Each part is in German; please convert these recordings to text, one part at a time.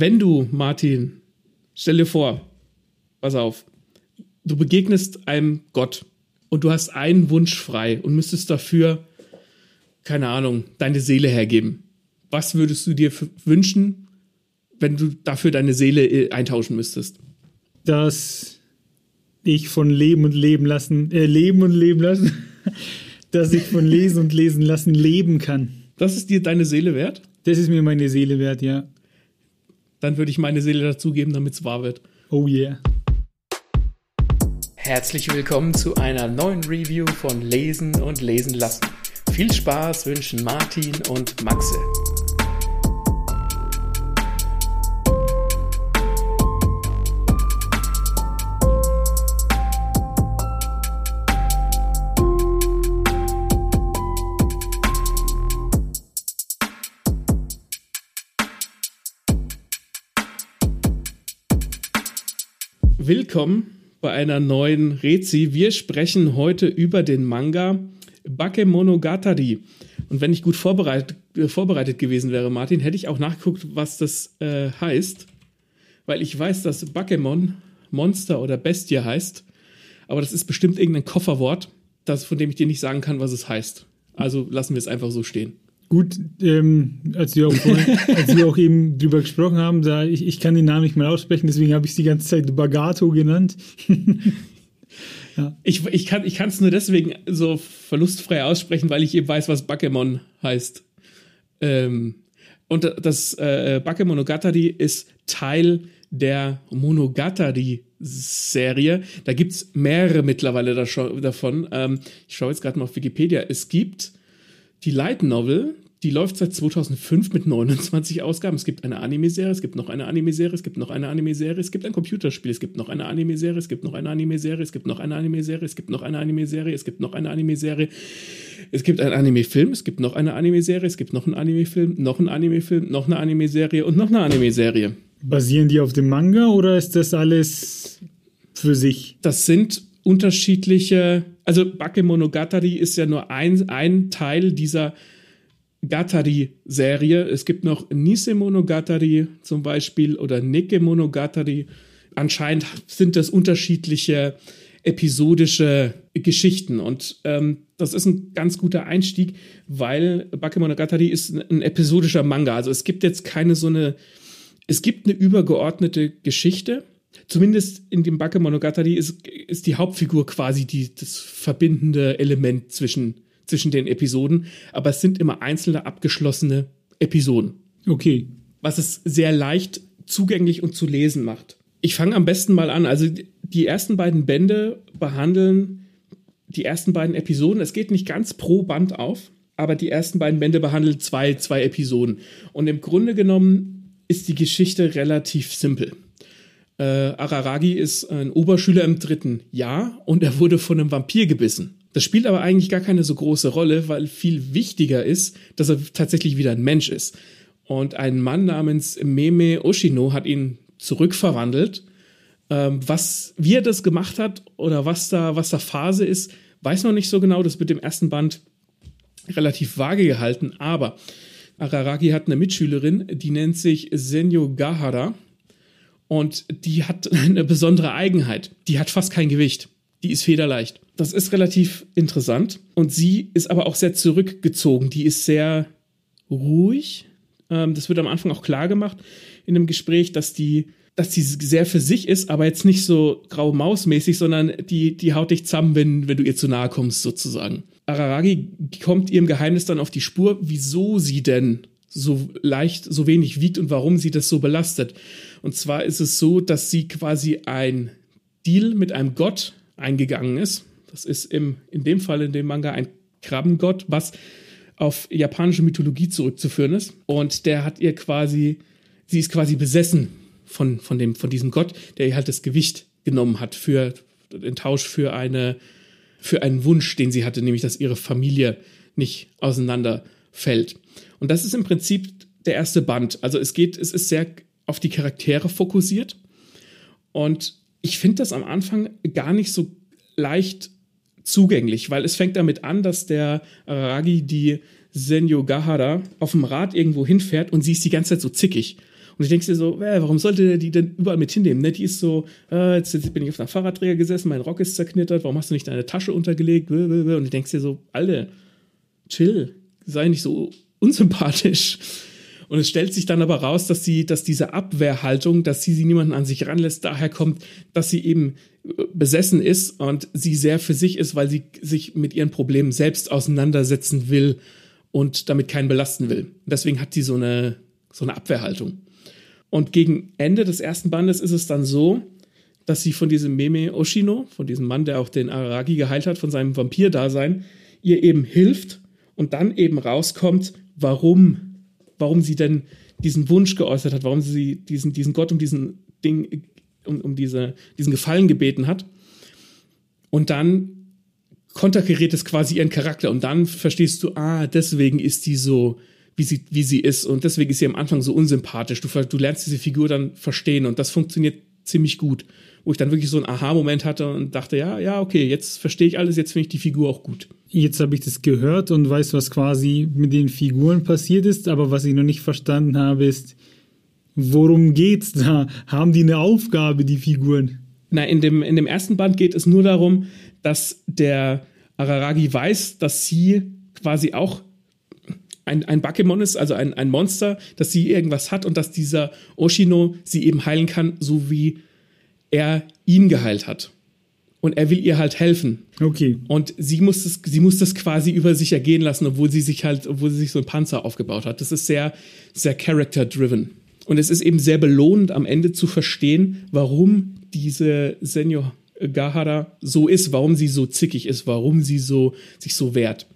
wenn du, Martin, stell dir vor, pass auf, du begegnest einem Gott und du hast einen Wunsch frei und müsstest dafür, keine Ahnung, deine Seele hergeben. Was würdest du dir wünschen, wenn du dafür deine Seele äh, eintauschen müsstest? Dass ich von Leben und Leben lassen, äh, Leben und Leben lassen, dass ich von Lesen und Lesen lassen leben kann. Das ist dir deine Seele wert? Das ist mir meine Seele wert, ja. Dann würde ich meine Seele dazugeben, damit es wahr wird. Oh yeah. Herzlich willkommen zu einer neuen Review von Lesen und Lesen lassen. Viel Spaß wünschen Martin und Maxe. Willkommen bei einer neuen Rezi. Wir sprechen heute über den Manga Bakemonogatari. Und wenn ich gut vorbereitet, äh, vorbereitet gewesen wäre, Martin, hätte ich auch nachgeguckt, was das äh, heißt. Weil ich weiß, dass Bakemon Monster oder Bestie heißt. Aber das ist bestimmt irgendein Kofferwort, das, von dem ich dir nicht sagen kann, was es heißt. Also lassen wir es einfach so stehen. Gut, ähm, als, wir auch vorhin, als wir auch eben drüber gesprochen haben, da ich, ich kann den Namen nicht mal aussprechen, deswegen habe ich es die ganze Zeit Bagato genannt. ja. Ich, ich kann es nur deswegen so verlustfrei aussprechen, weil ich eben weiß, was Bakemon heißt. Ähm, und das äh, Bakemonogatari ist Teil der Monogatari-Serie. Da gibt es mehrere mittlerweile davon. Ähm, ich schaue jetzt gerade mal auf Wikipedia. Es gibt die Light Novel, die läuft seit 2005 mit 29 Ausgaben. Es gibt eine Anime-Serie, es gibt noch eine Anime-Serie, es gibt noch eine Anime-Serie, es gibt ein Computerspiel, es gibt noch eine Anime-Serie, es gibt noch eine Anime-Serie, es gibt noch eine Anime-Serie, es gibt noch eine Anime-Serie, es gibt noch eine Anime-Serie. Es gibt einen Anime-Film, es gibt noch eine Anime-Serie, es gibt noch einen Anime-Film, noch einen Anime-Film, noch eine Anime-Serie und noch eine Anime-Serie. Basieren die auf dem Manga oder ist das alles für sich? Das sind unterschiedliche, also Bakemonogatari ist ja nur ein, ein Teil dieser Gatari-Serie. Es gibt noch Nisemonogatari zum Beispiel oder Nekemonogatari. Anscheinend sind das unterschiedliche episodische Geschichten und ähm, das ist ein ganz guter Einstieg, weil Bakemonogatari ist ein, ein episodischer Manga. Also es gibt jetzt keine so eine, es gibt eine übergeordnete Geschichte, zumindest in dem Bakemonogatari ist, ist die Hauptfigur quasi die, das verbindende Element zwischen, zwischen den Episoden, aber es sind immer einzelne abgeschlossene Episoden. Okay. Was es sehr leicht zugänglich und zu lesen macht. Ich fange am besten mal an. Also die ersten beiden Bände behandeln die ersten beiden Episoden. Es geht nicht ganz pro Band auf, aber die ersten beiden Bände behandeln zwei, zwei Episoden. Und im Grunde genommen ist die Geschichte relativ simpel. Äh, Araragi ist ein Oberschüler im dritten Jahr und er wurde von einem Vampir gebissen. Das spielt aber eigentlich gar keine so große Rolle, weil viel wichtiger ist, dass er tatsächlich wieder ein Mensch ist. Und ein Mann namens Meme Oshino hat ihn zurückverwandelt. Ähm, was, wie er das gemacht hat oder was da, was da Phase ist, weiß noch nicht so genau. Das wird im ersten Band relativ vage gehalten. Aber Araragi hat eine Mitschülerin, die nennt sich Senyo Gahara. Und die hat eine besondere Eigenheit. Die hat fast kein Gewicht. Die ist federleicht. Das ist relativ interessant. Und sie ist aber auch sehr zurückgezogen. Die ist sehr ruhig. Ähm, das wird am Anfang auch klar gemacht in dem Gespräch, dass die, dass die sehr für sich ist, aber jetzt nicht so grau mausmäßig, sondern die, die haut dich zusammen, wenn, wenn du ihr zu nahe kommst, sozusagen. Araragi kommt ihrem Geheimnis dann auf die Spur, wieso sie denn so leicht, so wenig wiegt und warum sie das so belastet. Und zwar ist es so, dass sie quasi ein Deal mit einem Gott eingegangen ist. Das ist im, in dem Fall in dem Manga ein Krabbengott, was auf japanische Mythologie zurückzuführen ist. Und der hat ihr quasi, sie ist quasi besessen von, von, dem, von diesem Gott, der ihr halt das Gewicht genommen hat für den Tausch für eine, für einen Wunsch, den sie hatte, nämlich, dass ihre Familie nicht auseinanderfällt. Und das ist im Prinzip der erste Band. Also es geht, es ist sehr auf die Charaktere fokussiert. Und ich finde das am Anfang gar nicht so leicht zugänglich, weil es fängt damit an, dass der Aragi die Senyo Gahara auf dem Rad irgendwo hinfährt und sie ist die ganze Zeit so zickig. Und ich denke dir so, äh, warum sollte der die denn überall mit hinnehmen? Ne? Die ist so, äh, jetzt, jetzt bin ich auf einem Fahrradträger gesessen, mein Rock ist zerknittert, warum hast du nicht deine Tasche untergelegt? Und ich denke dir so, Alter, chill, sei nicht so unsympathisch. Und es stellt sich dann aber raus, dass sie, dass diese Abwehrhaltung, dass sie, sie niemanden an sich ranlässt, daher kommt, dass sie eben äh, besessen ist und sie sehr für sich ist, weil sie sich mit ihren Problemen selbst auseinandersetzen will und damit keinen belasten will. Deswegen hat sie so eine, so eine Abwehrhaltung. Und gegen Ende des ersten Bandes ist es dann so, dass sie von diesem Meme Oshino, von diesem Mann, der auch den Araragi geheilt hat, von seinem Vampir-Dasein, ihr eben hilft und dann eben rauskommt, warum warum sie denn diesen Wunsch geäußert hat, warum sie diesen, diesen Gott um diesen Ding, um, um diese, diesen Gefallen gebeten hat. Und dann konterkariert es quasi ihren Charakter und dann verstehst du, ah, deswegen ist die so, wie sie, wie sie ist und deswegen ist sie am Anfang so unsympathisch. Du, du lernst diese Figur dann verstehen und das funktioniert ziemlich gut wo ich dann wirklich so einen Aha-Moment hatte und dachte, ja, ja, okay, jetzt verstehe ich alles, jetzt finde ich die Figur auch gut. Jetzt habe ich das gehört und weiß, was quasi mit den Figuren passiert ist, aber was ich noch nicht verstanden habe, ist, worum geht's da? Haben die eine Aufgabe, die Figuren? Na, in dem, in dem ersten Band geht es nur darum, dass der Araragi weiß, dass sie quasi auch ein, ein Bakemon ist, also ein, ein Monster, dass sie irgendwas hat und dass dieser Oshino sie eben heilen kann, so wie er ihn geheilt hat. Und er will ihr halt helfen. Okay. Und sie muss das, sie muss das quasi über sich ergehen lassen, obwohl sie sich halt, obwohl sie sich so ein Panzer aufgebaut hat. Das ist sehr, sehr character-driven. Und es ist eben sehr belohnend, am Ende zu verstehen, warum diese Senor Gahara so ist, warum sie so zickig ist, warum sie so, sich so wehrt.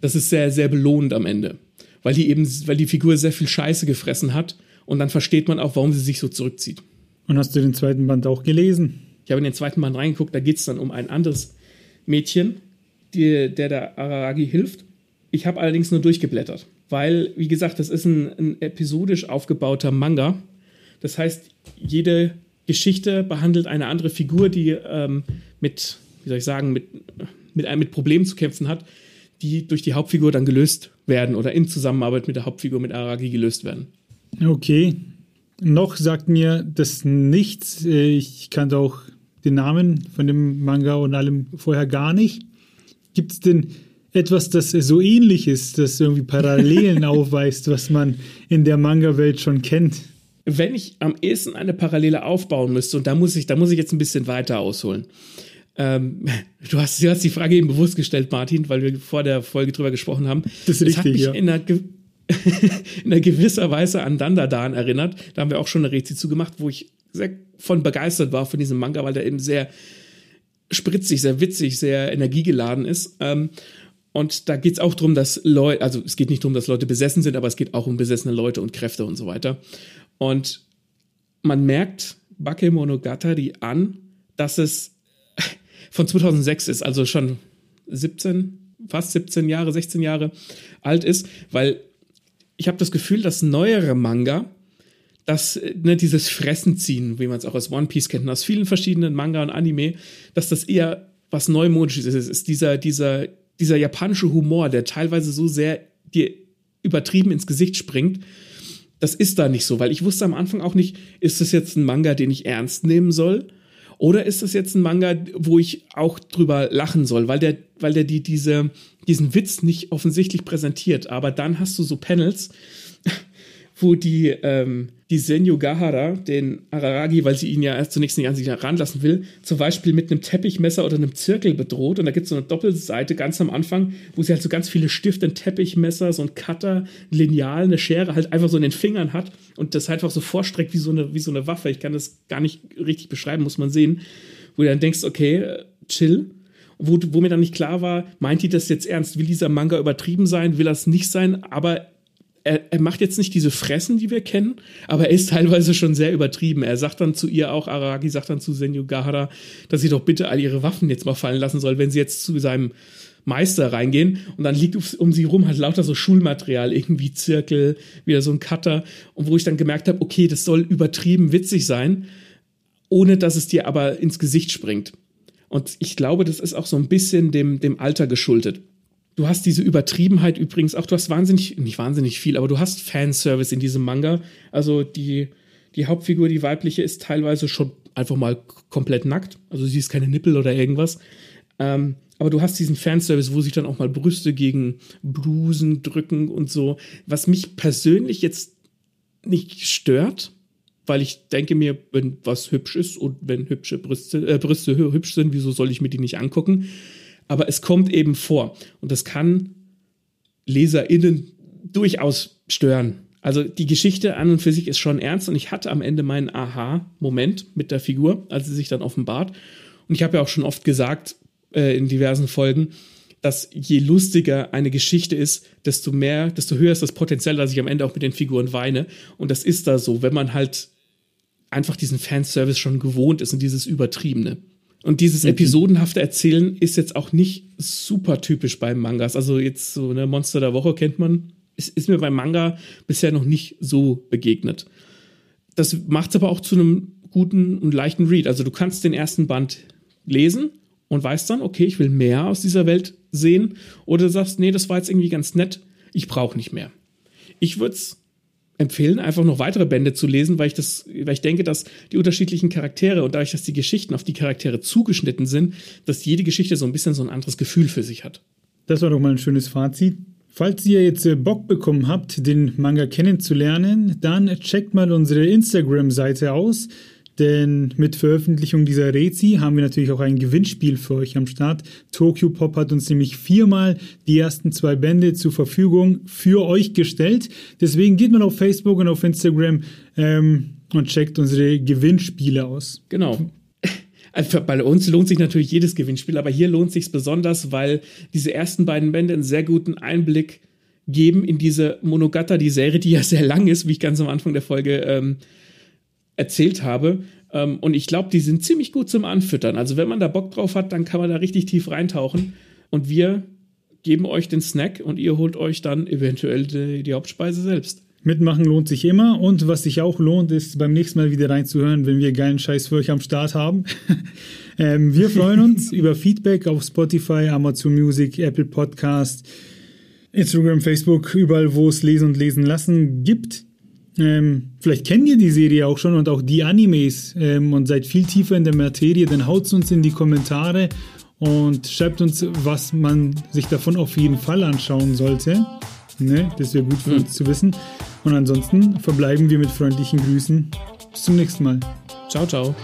Das ist sehr, sehr belohnend am Ende. Weil die eben, weil die Figur sehr viel Scheiße gefressen hat. Und dann versteht man auch, warum sie sich so zurückzieht. Und hast du den zweiten Band auch gelesen? Ich habe in den zweiten Band reingeguckt, da geht es dann um ein anderes Mädchen, die, der der Araragi hilft. Ich habe allerdings nur durchgeblättert, weil, wie gesagt, das ist ein, ein episodisch aufgebauter Manga. Das heißt, jede Geschichte behandelt eine andere Figur, die ähm, mit, wie soll ich sagen, mit, mit, mit Problemen zu kämpfen hat, die durch die Hauptfigur dann gelöst werden oder in Zusammenarbeit mit der Hauptfigur mit Aragi gelöst werden. Okay, noch sagt mir das nichts. Äh, ich kannte auch den Namen von dem Manga und allem vorher gar nicht. Gibt es denn etwas, das so ähnlich ist, das irgendwie Parallelen aufweist, was man in der Manga-Welt schon kennt? Wenn ich am ehesten eine Parallele aufbauen müsste, und da muss ich, da muss ich jetzt ein bisschen weiter ausholen. Ähm, du, hast, du hast die Frage eben bewusst gestellt, Martin, weil wir vor der Folge drüber gesprochen haben. Das ist richtig, hat mich ja. in einer in einer gewisser Weise an Dandadan erinnert. Da haben wir auch schon eine Rezi zugemacht, wo ich sehr von begeistert war von diesem Manga, weil der eben sehr spritzig, sehr witzig, sehr energiegeladen ist. Ähm, und da geht es auch darum, dass Leute, also es geht nicht darum, dass Leute besessen sind, aber es geht auch um besessene Leute und Kräfte und so weiter. Und man merkt Bakemonogatari an, dass es von 2006 ist, also schon 17, fast 17 Jahre, 16 Jahre alt ist, weil ich habe das Gefühl, dass neuere Manga, dass ne, dieses Fressen ziehen, wie man es auch aus One Piece kennt, aus vielen verschiedenen Manga und Anime, dass das eher was Neumodisches ist. Es ist dieser, dieser, dieser japanische Humor, der teilweise so sehr dir übertrieben ins Gesicht springt. Das ist da nicht so, weil ich wusste am Anfang auch nicht, ist das jetzt ein Manga, den ich ernst nehmen soll? Oder ist das jetzt ein Manga, wo ich auch drüber lachen soll, weil der, weil der die, diese, diesen Witz nicht offensichtlich präsentiert. Aber dann hast du so Panels, wo die, ähm, die Senyo Gahara, den Araragi, weil sie ihn ja erst zunächst nicht an sich heranlassen will, zum Beispiel mit einem Teppichmesser oder einem Zirkel bedroht. Und da gibt es so eine Doppelseite ganz am Anfang, wo sie halt so ganz viele Stifte, ein Teppichmesser, so ein Cutter, ein Lineal, eine Schere halt einfach so in den Fingern hat und das halt einfach so vorstreckt wie so eine, wie so eine Waffe. Ich kann das gar nicht richtig beschreiben, muss man sehen. Wo du dann denkst, okay, chill wo, wo mir dann nicht klar war, meint die das jetzt ernst? Will dieser Manga übertrieben sein? Will das nicht sein? Aber er, er, macht jetzt nicht diese Fressen, die wir kennen, aber er ist teilweise schon sehr übertrieben. Er sagt dann zu ihr auch, Araki sagt dann zu Senyu Gahara, dass sie doch bitte all ihre Waffen jetzt mal fallen lassen soll, wenn sie jetzt zu seinem Meister reingehen. Und dann liegt um sie rum halt lauter so Schulmaterial, irgendwie Zirkel, wieder so ein Cutter. Und wo ich dann gemerkt habe, okay, das soll übertrieben witzig sein, ohne dass es dir aber ins Gesicht springt. Und ich glaube, das ist auch so ein bisschen dem, dem Alter geschuldet. Du hast diese Übertriebenheit übrigens auch, du hast wahnsinnig, nicht wahnsinnig viel, aber du hast Fanservice in diesem Manga. Also die, die Hauptfigur, die weibliche, ist teilweise schon einfach mal komplett nackt. Also sie ist keine Nippel oder irgendwas. Ähm, aber du hast diesen Fanservice, wo sich dann auch mal Brüste gegen Blusen drücken und so, was mich persönlich jetzt nicht stört, weil ich denke mir, wenn was hübsch ist und wenn hübsche Brüste, äh, Brüste hübsch sind, wieso soll ich mir die nicht angucken? Aber es kommt eben vor und das kann LeserInnen durchaus stören. Also die Geschichte an und für sich ist schon ernst und ich hatte am Ende meinen Aha-Moment mit der Figur, als sie sich dann offenbart. Und ich habe ja auch schon oft gesagt äh, in diversen Folgen, dass je lustiger eine Geschichte ist, desto mehr, desto höher ist das Potenzial, dass ich am Ende auch mit den Figuren weine. Und das ist da so, wenn man halt einfach diesen Fanservice schon gewohnt ist und dieses Übertriebene. Und dieses mhm. episodenhafte Erzählen ist jetzt auch nicht super typisch beim Mangas. Also jetzt so eine Monster der Woche kennt man. Es ist mir beim Manga bisher noch nicht so begegnet. Das macht es aber auch zu einem guten und leichten Read. Also du kannst den ersten Band lesen und weißt dann, okay, ich will mehr aus dieser Welt sehen. Oder du sagst, nee, das war jetzt irgendwie ganz nett, ich brauche nicht mehr. Ich würde es empfehlen, einfach noch weitere Bände zu lesen, weil ich das, weil ich denke, dass die unterschiedlichen Charaktere und dadurch, dass die Geschichten auf die Charaktere zugeschnitten sind, dass jede Geschichte so ein bisschen so ein anderes Gefühl für sich hat. Das war doch mal ein schönes Fazit. Falls ihr jetzt äh, Bock bekommen habt, den Manga kennenzulernen, dann checkt mal unsere Instagram-Seite aus. Denn mit Veröffentlichung dieser Rezi haben wir natürlich auch ein Gewinnspiel für euch am Start. Tokyo Pop hat uns nämlich viermal die ersten zwei Bände zur Verfügung für euch gestellt. Deswegen geht mal auf Facebook und auf Instagram ähm, und checkt unsere Gewinnspiele aus. Genau. Also bei uns lohnt sich natürlich jedes Gewinnspiel, aber hier lohnt sich besonders, weil diese ersten beiden Bände einen sehr guten Einblick geben in diese Monogatari, die Serie, die ja sehr lang ist, wie ich ganz am Anfang der Folge ähm, erzählt habe. Ähm, und ich glaube, die sind ziemlich gut zum Anfüttern. Also wenn man da Bock drauf hat, dann kann man da richtig tief reintauchen. Und wir geben euch den Snack und ihr holt euch dann eventuell die, die Hauptspeise selbst. Mitmachen lohnt sich immer und was sich auch lohnt, ist beim nächsten Mal wieder reinzuhören, wenn wir geilen Scheiß für euch am Start haben. ähm, wir freuen uns über Feedback auf Spotify, Amazon Music, Apple Podcast, Instagram, Facebook, überall, wo es Lesen und Lesen lassen gibt. Ähm, vielleicht kennt ihr die Serie auch schon und auch die Animes ähm, und seid viel tiefer in der Materie, dann haut uns in die Kommentare und schreibt uns, was man sich davon auf jeden Fall anschauen sollte. Ne? Das wäre gut für mhm. uns zu wissen. Und ansonsten verbleiben wir mit freundlichen Grüßen. Bis zum nächsten Mal. Ciao, ciao.